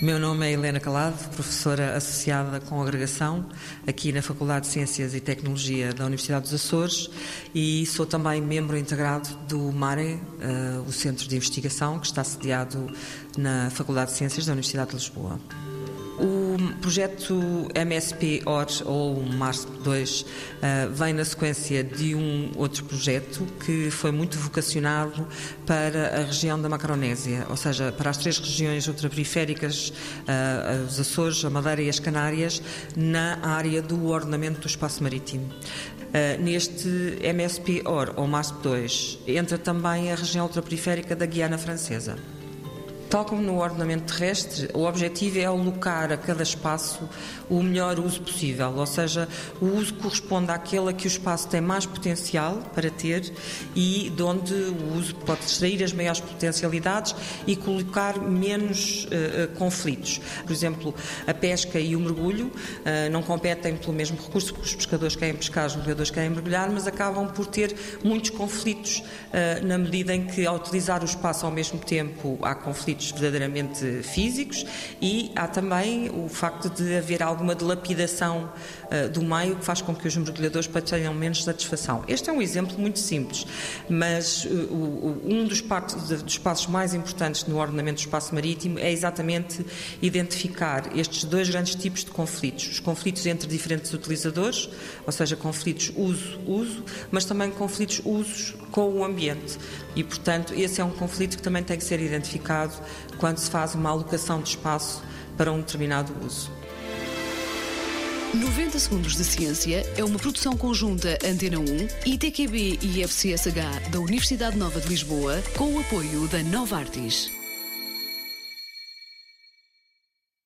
Meu nome é Helena Calado, professora associada com agregação aqui na Faculdade de Ciências e Tecnologia da Universidade dos Açores e sou também membro integrado do MARE, uh, o Centro de Investigação, que está sediado na Faculdade de Ciências da Universidade de Lisboa. O projeto MSP-OR, ou MARSP-2, uh, vem na sequência de um outro projeto que foi muito vocacionado para a região da Macronésia, ou seja, para as três regiões ultraperiféricas, uh, os Açores, a Madeira e as Canárias, na área do ordenamento do espaço marítimo. Uh, neste MSP-OR, ou MASP-2, entra também a região ultraperiférica da Guiana Francesa. Tal como no ordenamento terrestre, o objetivo é alocar a cada espaço o melhor uso possível, ou seja, o uso corresponde àquele a que o espaço tem mais potencial para ter e de onde o uso pode extrair as maiores potencialidades e colocar menos uh, conflitos. Por exemplo, a pesca e o mergulho uh, não competem pelo mesmo recurso, porque os pescadores querem pescar, os mergulhadores querem mergulhar, mas acabam por ter muitos conflitos uh, na medida em que, ao utilizar o espaço ao mesmo tempo, há conflitos verdadeiramente físicos e há também o facto de haver alguma dilapidação uh, do meio que faz com que os mergulhadores tenham menos satisfação. Este é um exemplo muito simples, mas uh, um dos, dos passos mais importantes no ordenamento do espaço marítimo é exatamente identificar estes dois grandes tipos de conflitos. Os conflitos entre diferentes utilizadores, ou seja, conflitos uso-uso, mas também conflitos usos com o ambiente. E, portanto, esse é um conflito que também tem que ser identificado quando se faz uma alocação de espaço para um determinado uso. 90 Segundos de Ciência é uma produção conjunta Antena 1, ITQB e FCSH da Universidade Nova de Lisboa, com o apoio da Nova Artis.